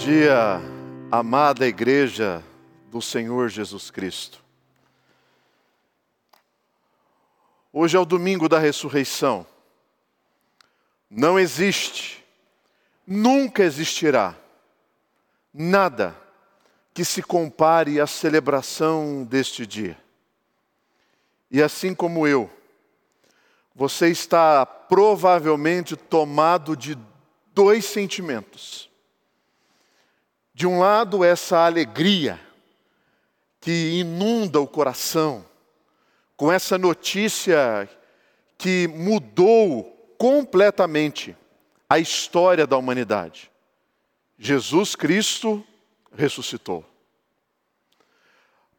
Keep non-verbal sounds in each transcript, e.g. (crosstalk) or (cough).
dia, amada Igreja do Senhor Jesus Cristo. Hoje é o domingo da ressurreição. Não existe, nunca existirá, nada que se compare à celebração deste dia. E assim como eu, você está provavelmente tomado de dois sentimentos de um lado, essa alegria que inunda o coração, com essa notícia que mudou completamente a história da humanidade. Jesus Cristo ressuscitou.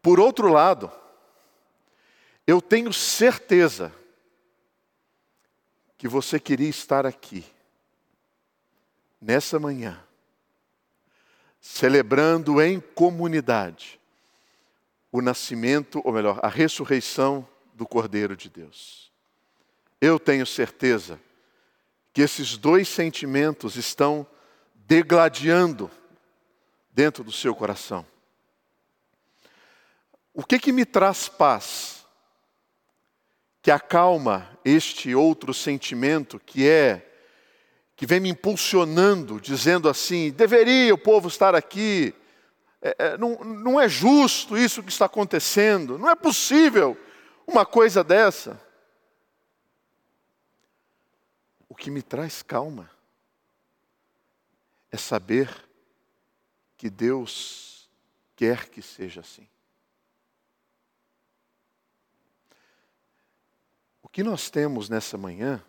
Por outro lado, eu tenho certeza que você queria estar aqui, nessa manhã, celebrando em comunidade o nascimento, ou melhor, a ressurreição do Cordeiro de Deus. Eu tenho certeza que esses dois sentimentos estão degladiando dentro do seu coração. O que que me traz paz? Que acalma este outro sentimento que é que vem me impulsionando, dizendo assim: deveria o povo estar aqui, é, é, não, não é justo isso que está acontecendo, não é possível uma coisa dessa. O que me traz calma é saber que Deus quer que seja assim. O que nós temos nessa manhã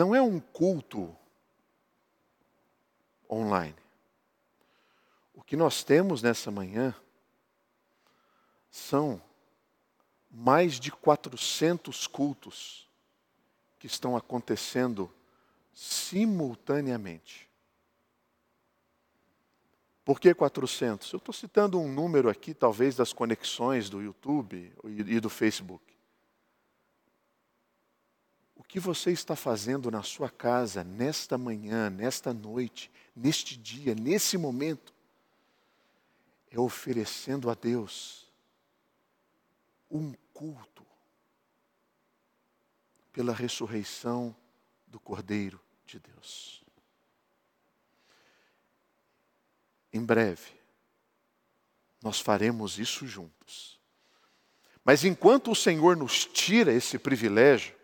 não é um culto online. O que nós temos nessa manhã são mais de 400 cultos que estão acontecendo simultaneamente. Por que 400? Eu estou citando um número aqui, talvez, das conexões do YouTube e do Facebook. Que você está fazendo na sua casa, nesta manhã, nesta noite, neste dia, nesse momento, é oferecendo a Deus um culto pela ressurreição do Cordeiro de Deus. Em breve, nós faremos isso juntos. Mas enquanto o Senhor nos tira esse privilégio,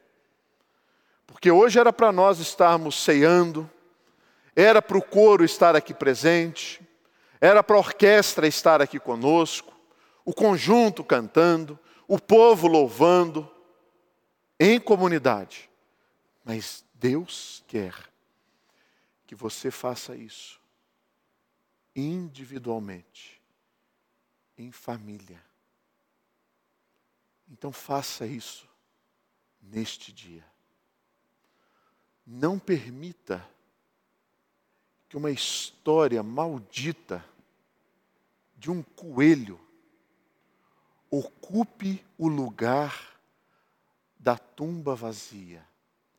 porque hoje era para nós estarmos ceando, era para o coro estar aqui presente, era para a orquestra estar aqui conosco, o conjunto cantando, o povo louvando, em comunidade. Mas Deus quer que você faça isso individualmente, em família. Então faça isso neste dia. Não permita que uma história maldita de um coelho ocupe o lugar da tumba vazia,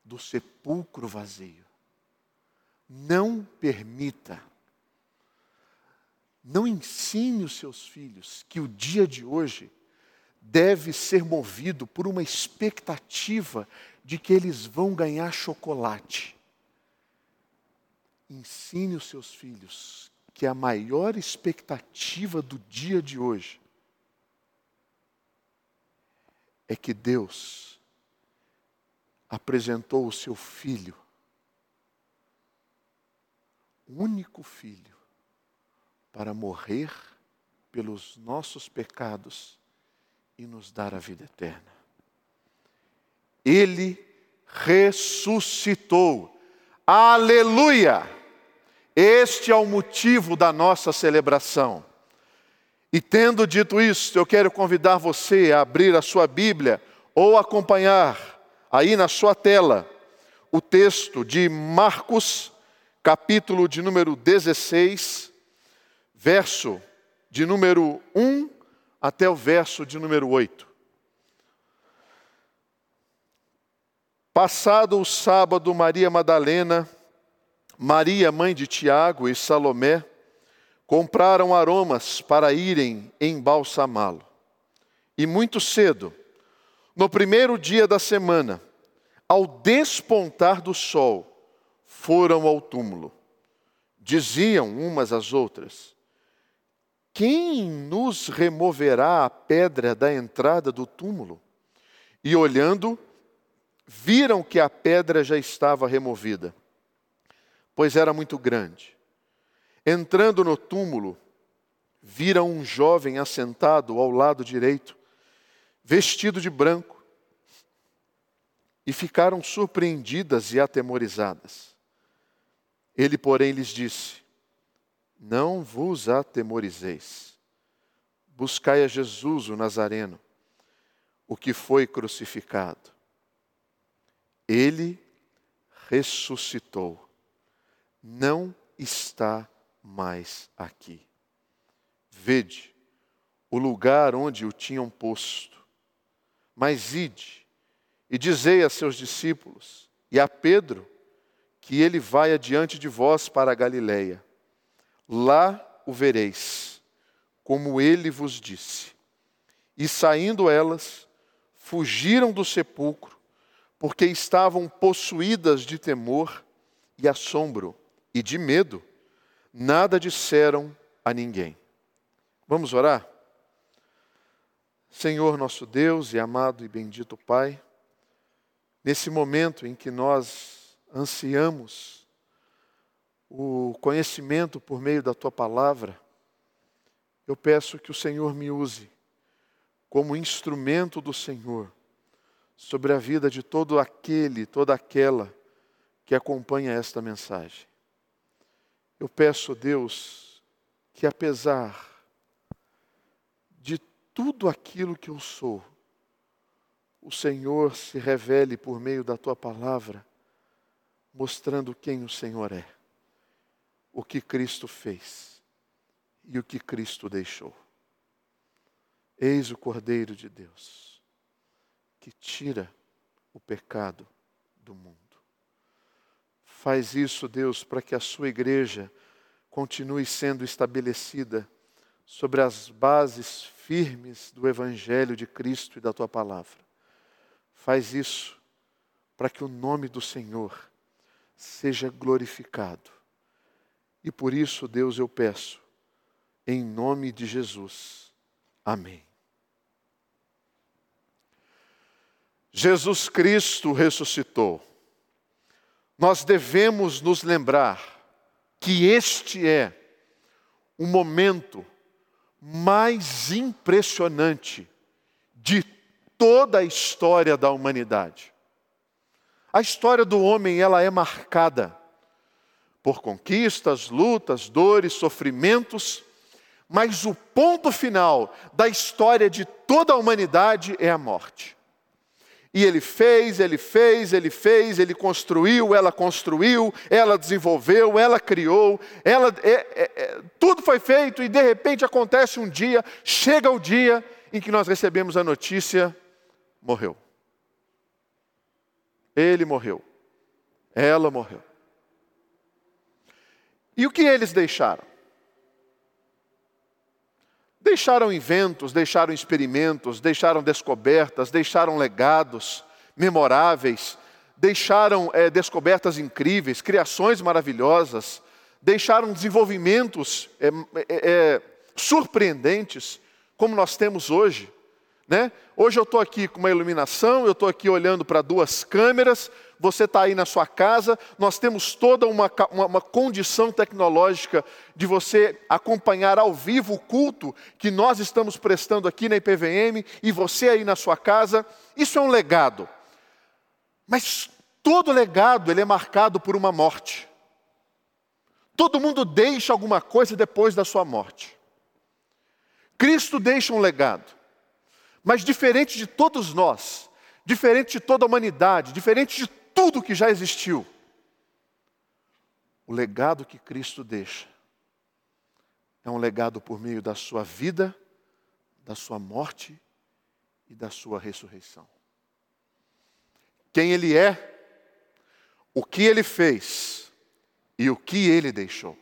do sepulcro vazio. Não permita. Não ensine os seus filhos que o dia de hoje deve ser movido por uma expectativa de que eles vão ganhar chocolate. Ensine os seus filhos que a maior expectativa do dia de hoje é que Deus apresentou o seu filho, único filho, para morrer pelos nossos pecados e nos dar a vida eterna. Ele ressuscitou. Aleluia! Este é o motivo da nossa celebração. E tendo dito isso, eu quero convidar você a abrir a sua Bíblia ou acompanhar aí na sua tela o texto de Marcos, capítulo de número 16, verso de número 1 até o verso de número 8. Passado o sábado, Maria Madalena Maria, mãe de Tiago e Salomé, compraram aromas para irem embalsamá-lo. E muito cedo, no primeiro dia da semana, ao despontar do sol, foram ao túmulo. Diziam umas às outras: Quem nos removerá a pedra da entrada do túmulo? E olhando, viram que a pedra já estava removida, pois era muito grande. Entrando no túmulo, viram um jovem assentado ao lado direito, vestido de branco, e ficaram surpreendidas e atemorizadas. Ele, porém, lhes disse: Não vos atemorizeis. Buscai a Jesus, o Nazareno, o que foi crucificado. Ele ressuscitou. Não está mais aqui. Vede o lugar onde o tinham posto. Mas ide e dizei a seus discípulos e a Pedro que ele vai adiante de vós para a Galiléia. Lá o vereis, como ele vos disse. E saindo elas, fugiram do sepulcro, porque estavam possuídas de temor e assombro e de medo nada disseram a ninguém. Vamos orar? Senhor nosso Deus e amado e bendito Pai, nesse momento em que nós ansiamos o conhecimento por meio da tua palavra, eu peço que o Senhor me use como instrumento do Senhor sobre a vida de todo aquele, toda aquela que acompanha esta mensagem. Eu peço, Deus, que apesar de tudo aquilo que eu sou, o Senhor se revele por meio da tua palavra, mostrando quem o Senhor é, o que Cristo fez e o que Cristo deixou. Eis o Cordeiro de Deus, que tira o pecado do mundo. Faz isso, Deus, para que a sua igreja continue sendo estabelecida sobre as bases firmes do Evangelho de Cristo e da tua palavra. Faz isso para que o nome do Senhor seja glorificado. E por isso, Deus, eu peço, em nome de Jesus. Amém. Jesus Cristo ressuscitou nós devemos nos lembrar que este é o momento mais impressionante de toda a história da humanidade. A história do homem, ela é marcada por conquistas, lutas, dores, sofrimentos, mas o ponto final da história de toda a humanidade é a morte. E ele fez, ele fez, ele fez, ele construiu, ela construiu, ela desenvolveu, ela criou, ela, é, é, é, tudo foi feito e de repente acontece um dia, chega o dia em que nós recebemos a notícia: morreu. Ele morreu, ela morreu. E o que eles deixaram? Deixaram inventos, deixaram experimentos, deixaram descobertas, deixaram legados memoráveis, deixaram é, descobertas incríveis, criações maravilhosas, deixaram desenvolvimentos é, é, surpreendentes, como nós temos hoje. Né? Hoje eu estou aqui com uma iluminação, eu estou aqui olhando para duas câmeras, você está aí na sua casa, nós temos toda uma, uma, uma, condição tecnológica de você acompanhar ao vivo o culto que nós estamos prestando aqui na IPVM e você aí na sua casa. Isso é um legado. Mas todo legado ele é marcado por uma morte. Todo mundo deixa alguma coisa depois da sua morte. Cristo deixa um legado. Mas diferente de todos nós, diferente de toda a humanidade, diferente de tudo que já existiu, o legado que Cristo deixa é um legado por meio da sua vida, da sua morte e da sua ressurreição. Quem Ele é, o que Ele fez e o que ele deixou.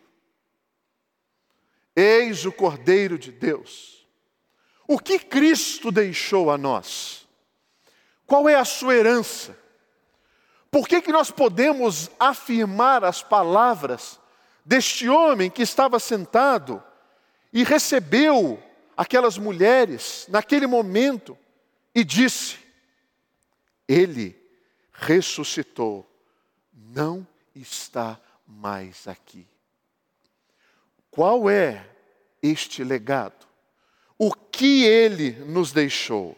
Eis o Cordeiro de Deus. O que Cristo deixou a nós? Qual é a sua herança? Por que, que nós podemos afirmar as palavras deste homem que estava sentado e recebeu aquelas mulheres naquele momento e disse: Ele ressuscitou, não está mais aqui. Qual é este legado? O que ele nos deixou?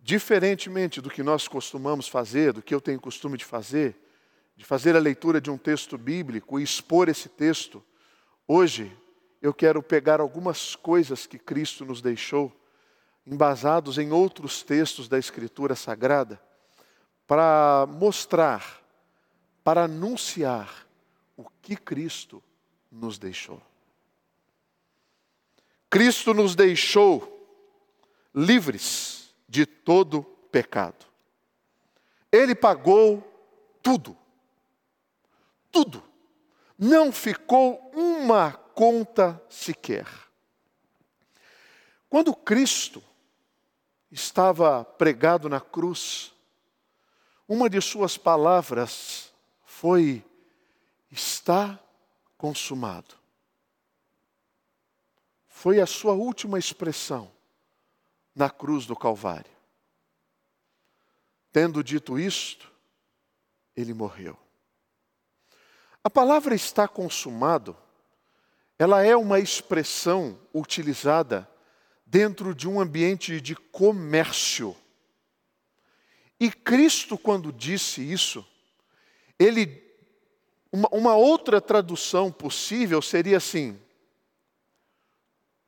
Diferentemente do que nós costumamos fazer, do que eu tenho costume de fazer, de fazer a leitura de um texto bíblico e expor esse texto, hoje eu quero pegar algumas coisas que Cristo nos deixou, embasados em outros textos da Escritura Sagrada, para mostrar, para anunciar o que Cristo nos deixou. Cristo nos deixou livres de todo pecado. Ele pagou tudo. Tudo. Não ficou uma conta sequer. Quando Cristo estava pregado na cruz, uma de suas palavras foi: está consumado. Foi a sua última expressão na cruz do Calvário. Tendo dito isto, ele morreu. A palavra está consumado, ela é uma expressão utilizada dentro de um ambiente de comércio. E Cristo, quando disse isso, ele uma, uma outra tradução possível seria assim: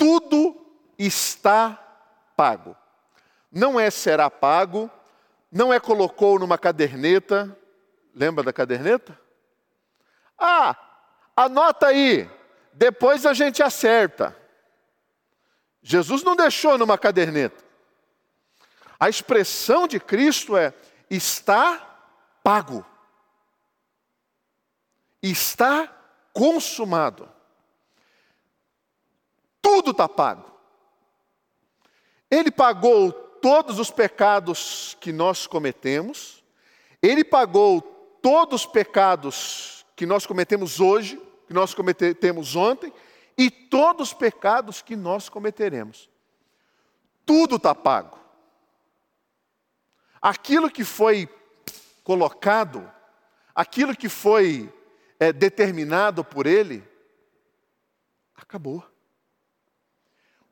tudo está pago. Não é será pago, não é colocou numa caderneta. Lembra da caderneta? Ah, anota aí, depois a gente acerta. Jesus não deixou numa caderneta. A expressão de Cristo é: está pago está consumado. Tudo está pago. Ele pagou todos os pecados que nós cometemos, ele pagou todos os pecados que nós cometemos hoje, que nós cometemos ontem, e todos os pecados que nós cometeremos. Tudo está pago. Aquilo que foi colocado, aquilo que foi é determinado por Ele, acabou.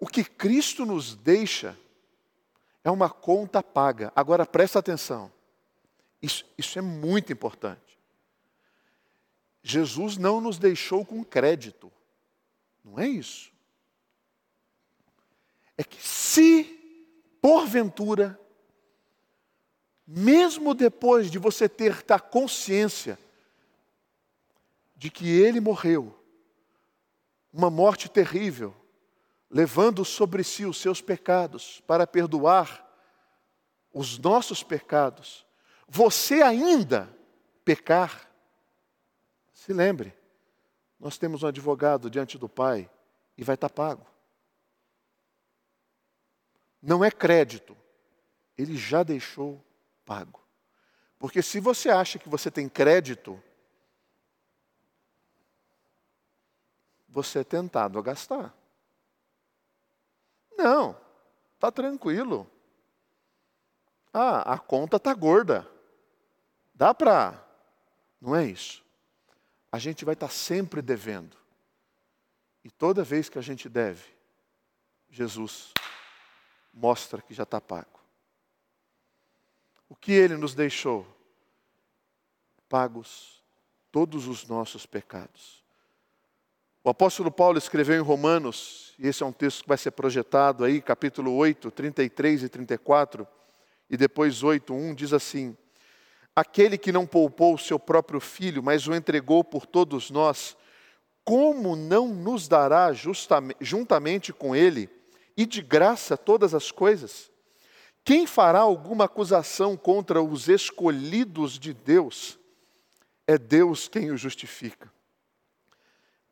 O que Cristo nos deixa é uma conta paga. Agora presta atenção, isso, isso é muito importante. Jesus não nos deixou com crédito, não é isso. É que se, porventura, mesmo depois de você ter a consciência de que ele morreu, uma morte terrível, levando sobre si os seus pecados para perdoar os nossos pecados, você ainda pecar, se lembre, nós temos um advogado diante do Pai e vai estar pago. Não é crédito, ele já deixou pago. Porque se você acha que você tem crédito, você é tentado a gastar. Não, está tranquilo. Ah, a conta está gorda. Dá para. Não é isso. A gente vai estar tá sempre devendo. E toda vez que a gente deve, Jesus mostra que já está pago. O que ele nos deixou? Pagos todos os nossos pecados. O apóstolo Paulo escreveu em Romanos, e esse é um texto que vai ser projetado aí, capítulo 8, 33 e 34, e depois 8, 1, diz assim: Aquele que não poupou o seu próprio filho, mas o entregou por todos nós, como não nos dará justamente, juntamente com ele e de graça todas as coisas? Quem fará alguma acusação contra os escolhidos de Deus? é Deus quem o justifica.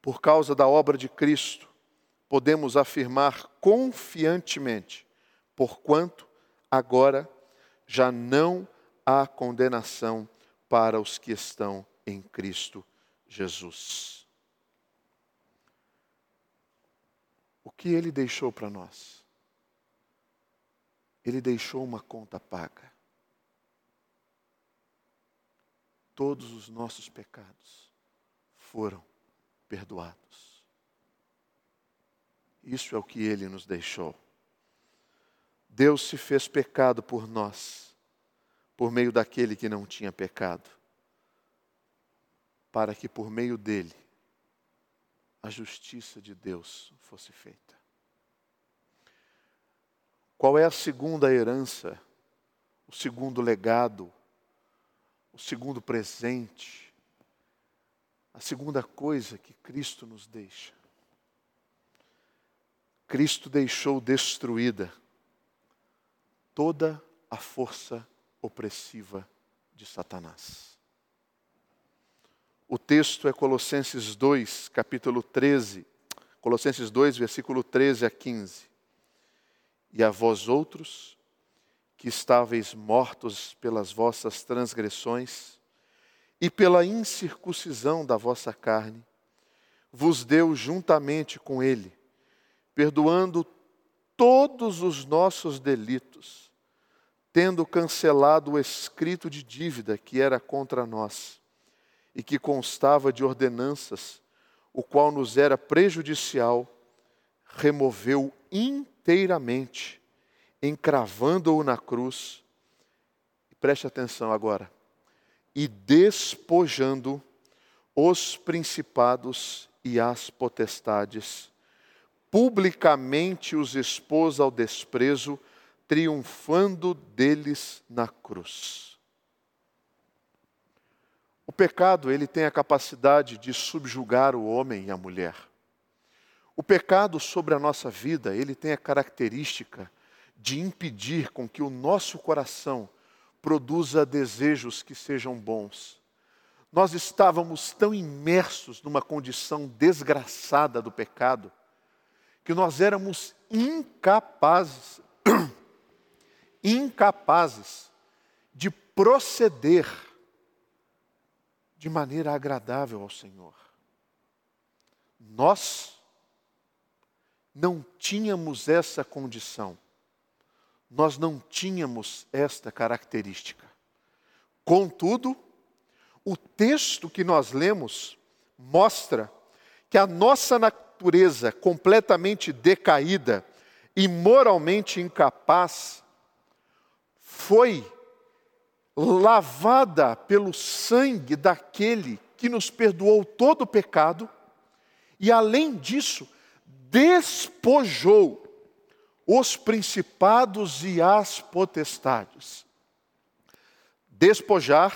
Por causa da obra de Cristo, podemos afirmar confiantemente, porquanto agora já não há condenação para os que estão em Cristo Jesus. O que ele deixou para nós? Ele deixou uma conta paga. Todos os nossos pecados foram perdoados. Isso é o que ele nos deixou. Deus se fez pecado por nós, por meio daquele que não tinha pecado, para que por meio dele a justiça de Deus fosse feita. Qual é a segunda herança, o segundo legado, o segundo presente, a segunda coisa que Cristo nos deixa? Cristo deixou destruída toda a força opressiva de Satanás. O texto é Colossenses 2, capítulo 13, Colossenses 2, versículo 13 a 15. E a vós outros, que estáveis mortos pelas vossas transgressões e pela incircuncisão da vossa carne, vos deu juntamente com ele, perdoando todos os nossos delitos, tendo cancelado o escrito de dívida que era contra nós e que constava de ordenanças, o qual nos era prejudicial, removeu inteiramente, encravando-o na cruz. Preste atenção agora. E despojando os principados e as potestades publicamente os expôs ao desprezo, triunfando deles na cruz. O pecado, ele tem a capacidade de subjugar o homem e a mulher. O pecado sobre a nossa vida, ele tem a característica de impedir com que o nosso coração produza desejos que sejam bons. Nós estávamos tão imersos numa condição desgraçada do pecado, que nós éramos incapazes, (clears throat) incapazes de proceder de maneira agradável ao Senhor. Nós não tínhamos essa condição, nós não tínhamos esta característica. Contudo, o texto que nós lemos mostra que a nossa natureza completamente decaída e moralmente incapaz foi lavada pelo sangue daquele que nos perdoou todo o pecado e, além disso, despojou os principados e as potestades. Despojar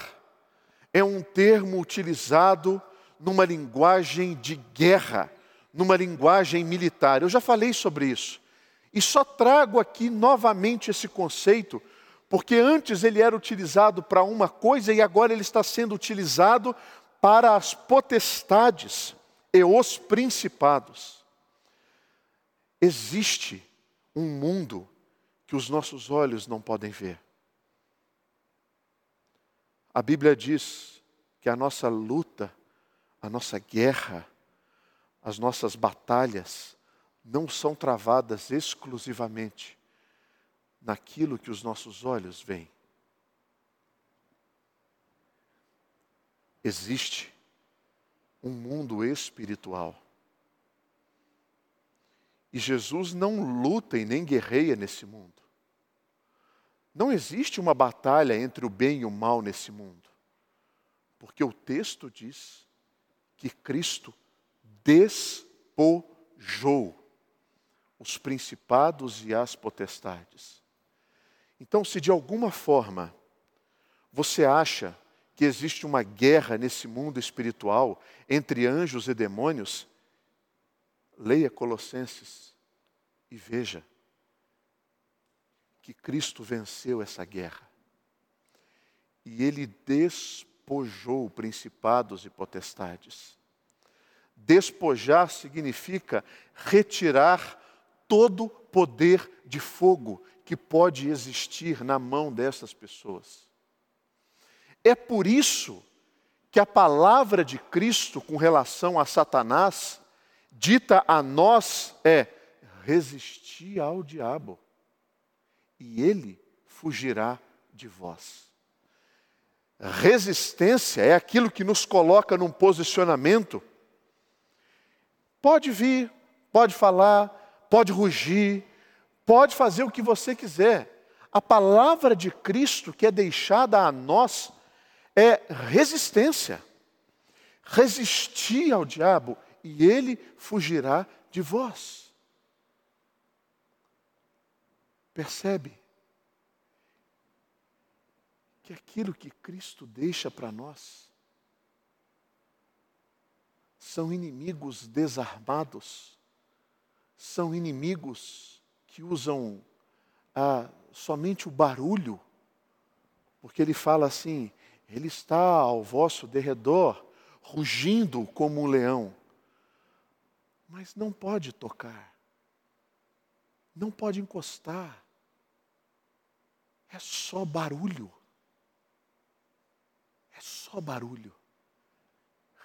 é um termo utilizado numa linguagem de guerra numa linguagem militar. Eu já falei sobre isso. E só trago aqui novamente esse conceito, porque antes ele era utilizado para uma coisa e agora ele está sendo utilizado para as potestades e os principados. Existe um mundo que os nossos olhos não podem ver. A Bíblia diz que a nossa luta, a nossa guerra, as nossas batalhas não são travadas exclusivamente naquilo que os nossos olhos veem. Existe um mundo espiritual. E Jesus não luta e nem guerreia nesse mundo. Não existe uma batalha entre o bem e o mal nesse mundo. Porque o texto diz que Cristo despojou os principados e as potestades. Então, se de alguma forma você acha que existe uma guerra nesse mundo espiritual entre anjos e demônios, leia Colossenses e veja que Cristo venceu essa guerra. E ele despojou principados e potestades. Despojar significa retirar todo poder de fogo que pode existir na mão dessas pessoas. É por isso que a palavra de Cristo com relação a Satanás, dita a nós, é resistir ao diabo, e ele fugirá de vós. Resistência é aquilo que nos coloca num posicionamento. Pode vir, pode falar, pode rugir, pode fazer o que você quiser. A palavra de Cristo que é deixada a nós é resistência. Resistir ao diabo e ele fugirá de vós. Percebe? Que aquilo que Cristo deixa para nós são inimigos desarmados, são inimigos que usam ah, somente o barulho, porque ele fala assim: ele está ao vosso derredor, rugindo como um leão, mas não pode tocar, não pode encostar, é só barulho. É só barulho.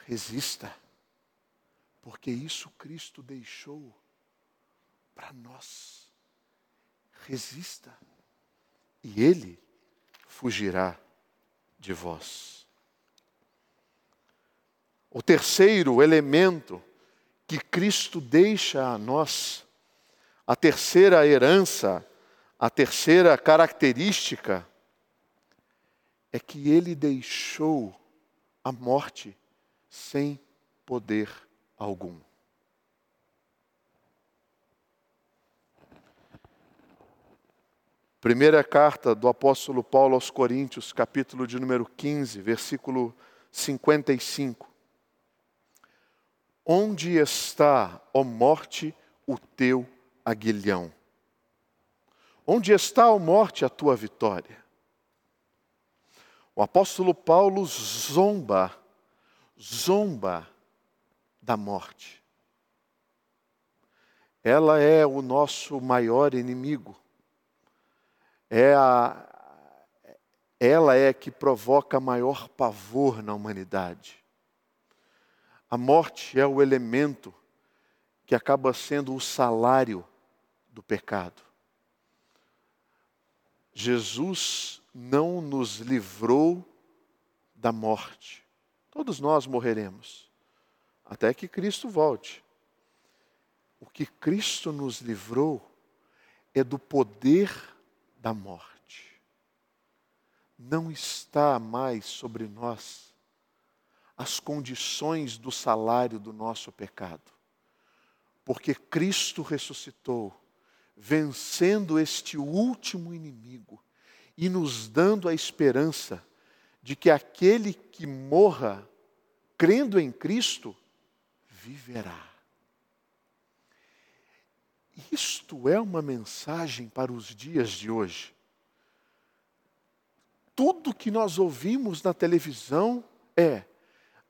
Resista, porque isso Cristo deixou para nós. Resista, e Ele fugirá de vós. O terceiro elemento que Cristo deixa a nós, a terceira herança, a terceira característica, é que ele deixou a morte sem poder algum. Primeira carta do apóstolo Paulo aos Coríntios, capítulo de número 15, versículo 55. Onde está, ó morte, o teu aguilhão? Onde está, ó morte, a tua vitória? O apóstolo Paulo zomba, zomba da morte. Ela é o nosso maior inimigo é a, ela é que provoca maior pavor na humanidade. A morte é o elemento que acaba sendo o salário do pecado. Jesus não nos livrou da morte. Todos nós morreremos, até que Cristo volte. O que Cristo nos livrou é do poder da morte. Não está mais sobre nós as condições do salário do nosso pecado, porque Cristo ressuscitou, vencendo este último inimigo e nos dando a esperança de que aquele que morra crendo em Cristo viverá. Isto é uma mensagem para os dias de hoje. Tudo que nós ouvimos na televisão é: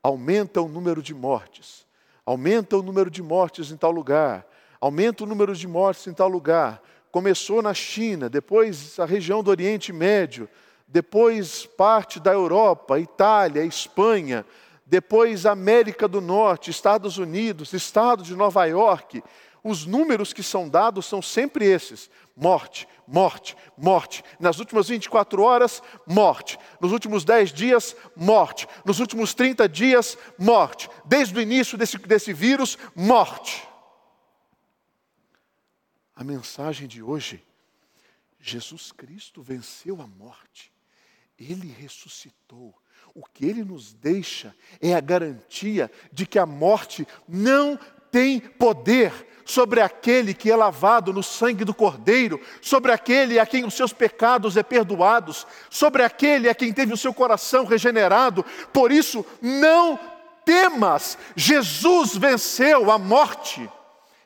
aumenta o número de mortes, aumenta o número de mortes em tal lugar, aumenta o número de mortes em tal lugar. Começou na China, depois a região do Oriente Médio, depois parte da Europa, Itália, Espanha, depois América do Norte, Estados Unidos, estado de Nova York os números que são dados são sempre esses: morte, morte, morte. Nas últimas 24 horas, morte. Nos últimos 10 dias, morte. Nos últimos 30 dias, morte. Desde o início desse, desse vírus, morte. A mensagem de hoje: Jesus Cristo venceu a morte, ele ressuscitou. O que ele nos deixa é a garantia de que a morte não tem poder sobre aquele que é lavado no sangue do Cordeiro, sobre aquele a quem os seus pecados é perdoados, sobre aquele a quem teve o seu coração regenerado. Por isso, não temas, Jesus venceu a morte.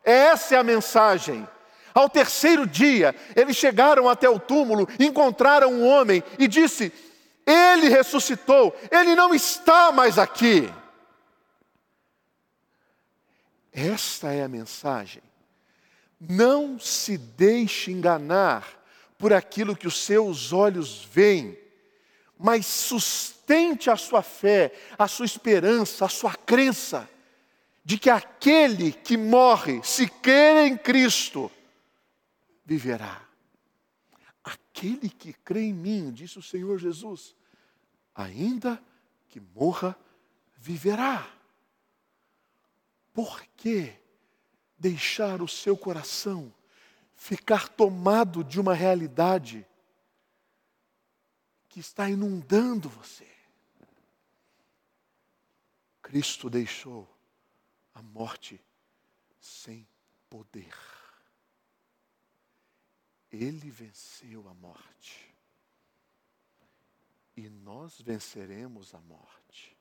Essa é a mensagem. Ao terceiro dia, eles chegaram até o túmulo, encontraram um homem e disse: Ele ressuscitou, ele não está mais aqui. Esta é a mensagem. Não se deixe enganar por aquilo que os seus olhos veem, mas sustente a sua fé, a sua esperança, a sua crença de que aquele que morre, se crer em Cristo, viverá. Aquele que crê em mim, disse o Senhor Jesus, ainda que morra, viverá. Por que deixar o seu coração ficar tomado de uma realidade que está inundando você? Cristo deixou a morte sem poder. Ele venceu a morte. E nós venceremos a morte.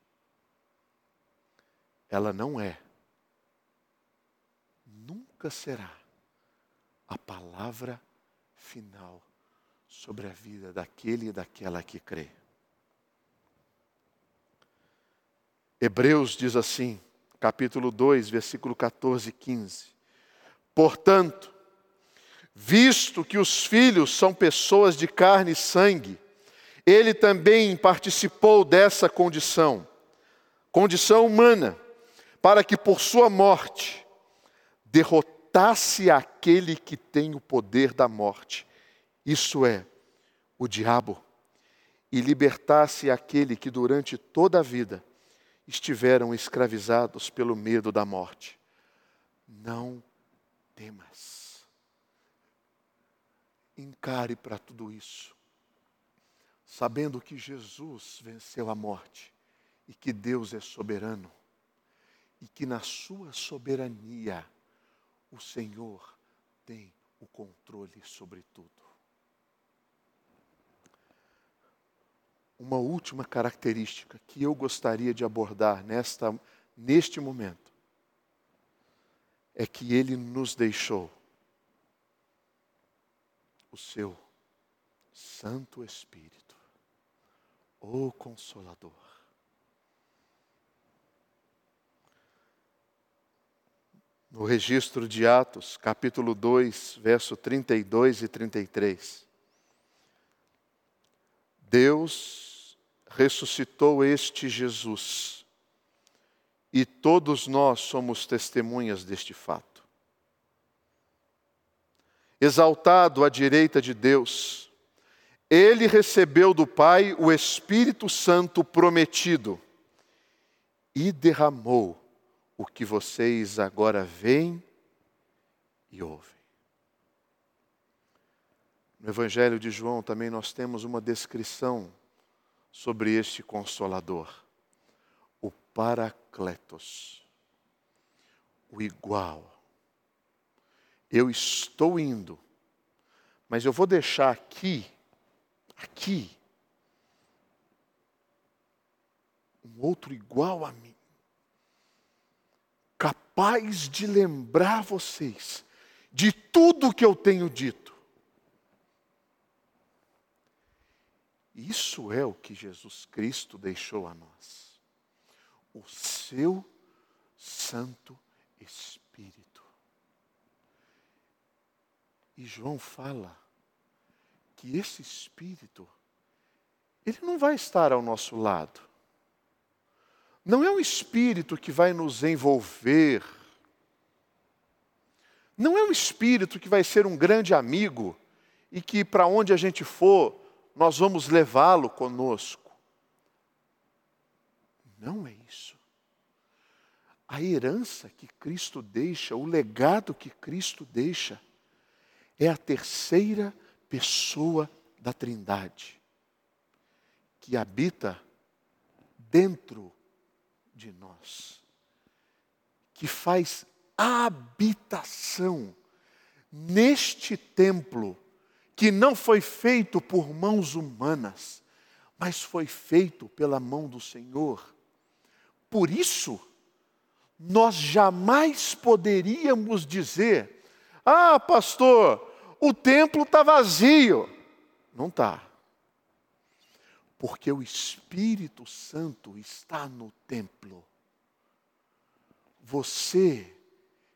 Ela não é, nunca será, a palavra final sobre a vida daquele e daquela que crê. Hebreus diz assim: capítulo 2, versículo 14 e 15. Portanto, visto que os filhos são pessoas de carne e sangue, ele também participou dessa condição, condição humana, para que por sua morte derrotasse aquele que tem o poder da morte, isso é, o diabo, e libertasse aquele que durante toda a vida estiveram escravizados pelo medo da morte. Não temas. Encare para tudo isso, sabendo que Jesus venceu a morte e que Deus é soberano e que na sua soberania o Senhor tem o controle sobre tudo. uma última característica que eu gostaria de abordar nesta, neste momento é que ele nos deixou o seu Santo Espírito, o Consolador. No registro de Atos, capítulo 2, verso 32 e 33. Deus ressuscitou este Jesus. E todos nós somos testemunhas deste fato. Exaltado à direita de Deus, ele recebeu do Pai o Espírito Santo prometido e derramou o que vocês agora veem e ouvem. No Evangelho de João também nós temos uma descrição sobre este consolador, o Paracletos, o igual. Eu estou indo, mas eu vou deixar aqui, aqui, um outro igual a mim, capaz de lembrar vocês de tudo que eu tenho dito Isso é o que Jesus Cristo deixou a nós. O seu Santo Espírito. E João fala que esse Espírito, ele não vai estar ao nosso lado. Não é um Espírito que vai nos envolver. Não é um Espírito que vai ser um grande amigo e que para onde a gente for, nós vamos levá-lo conosco. Não é isso. A herança que Cristo deixa, o legado que Cristo deixa, é a terceira pessoa da Trindade, que habita dentro de nós, que faz habitação neste templo que não foi feito por mãos humanas, mas foi feito pela mão do Senhor. Por isso, nós jamais poderíamos dizer: ah, pastor, o templo está vazio. Não está. Porque o Espírito Santo está no templo. Você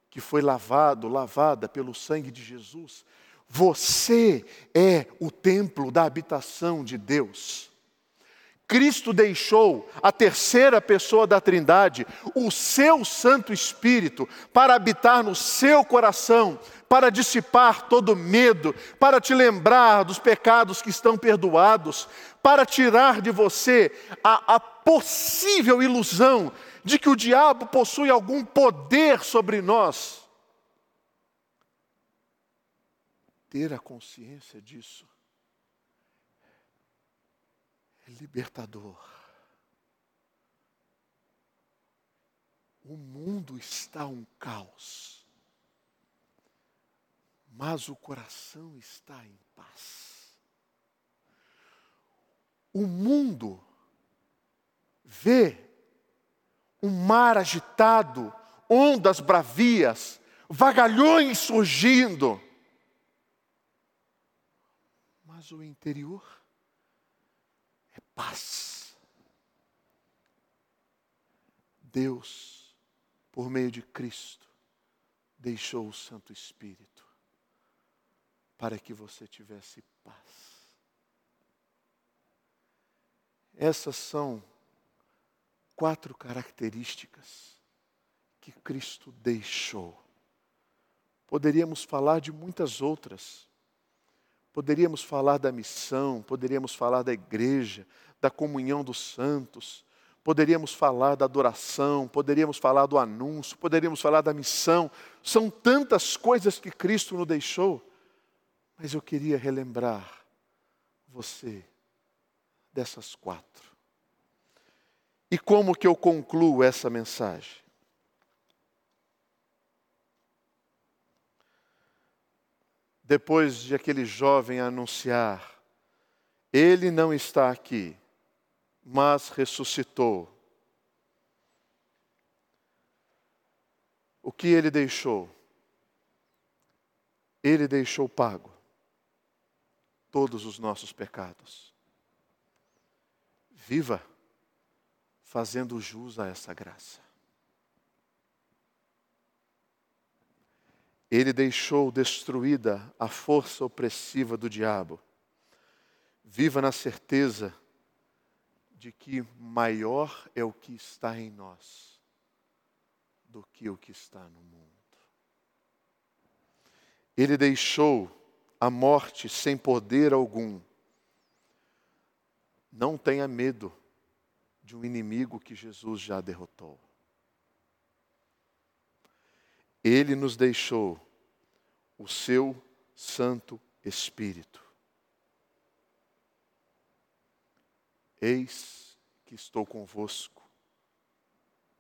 que foi lavado, lavada pelo sangue de Jesus, você é o templo da habitação de Deus. Cristo deixou a terceira pessoa da Trindade, o seu Santo Espírito, para habitar no seu coração, para dissipar todo medo, para te lembrar dos pecados que estão perdoados, para tirar de você a, a possível ilusão de que o diabo possui algum poder sobre nós. Ter a consciência disso libertador. O mundo está um caos, mas o coração está em paz. O mundo vê um mar agitado, ondas bravias, vagalhões surgindo. Mas o interior paz. Deus, por meio de Cristo, deixou o Santo Espírito para que você tivesse paz. Essas são quatro características que Cristo deixou. Poderíamos falar de muitas outras. Poderíamos falar da missão, poderíamos falar da igreja, da comunhão dos santos, poderíamos falar da adoração, poderíamos falar do anúncio, poderíamos falar da missão. São tantas coisas que Cristo nos deixou. Mas eu queria relembrar você dessas quatro. E como que eu concluo essa mensagem? Depois de aquele jovem anunciar, ele não está aqui, mas ressuscitou. O que ele deixou? Ele deixou pago todos os nossos pecados. Viva! fazendo jus a essa graça. Ele deixou destruída a força opressiva do diabo. Viva na certeza de que maior é o que está em nós do que o que está no mundo. Ele deixou a morte sem poder algum. Não tenha medo de um inimigo que Jesus já derrotou. Ele nos deixou o seu Santo Espírito. Eis que estou convosco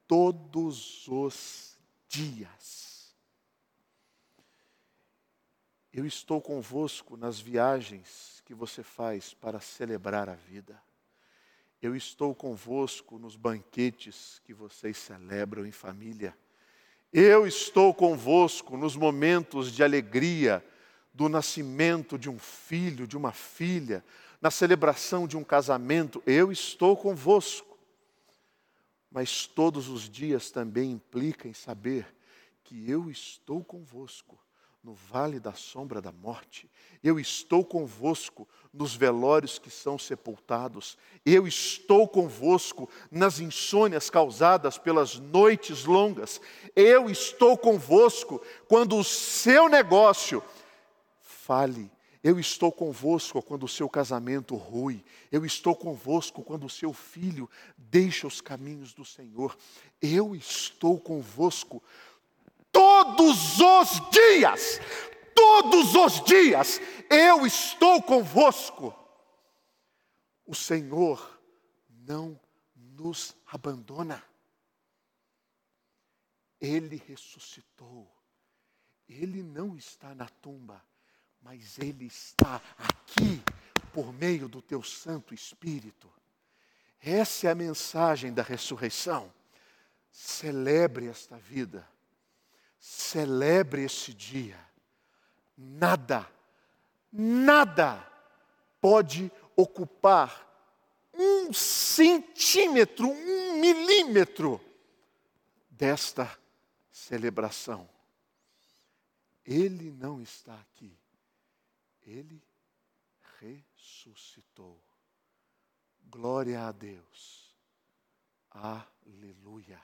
todos os dias. Eu estou convosco nas viagens que você faz para celebrar a vida. Eu estou convosco nos banquetes que vocês celebram em família. Eu estou convosco nos momentos de alegria do nascimento de um filho, de uma filha, na celebração de um casamento. Eu estou convosco. Mas todos os dias também implica em saber que eu estou convosco no vale da sombra da morte. Eu estou convosco nos velórios que são sepultados. Eu estou convosco nas insônias causadas pelas noites longas. Eu estou convosco quando o seu negócio fale. Eu estou convosco quando o seu casamento rui. Eu estou convosco quando o seu filho deixa os caminhos do Senhor. Eu estou convosco todos os dias, todos os dias, eu estou convosco. O Senhor não nos abandona. Ele ressuscitou. Ele não está na tumba, mas ele está aqui por meio do teu Santo Espírito. Essa é a mensagem da ressurreição. Celebre esta vida Celebre esse dia. Nada, nada pode ocupar um centímetro, um milímetro desta celebração. Ele não está aqui. Ele ressuscitou. Glória a Deus. Aleluia.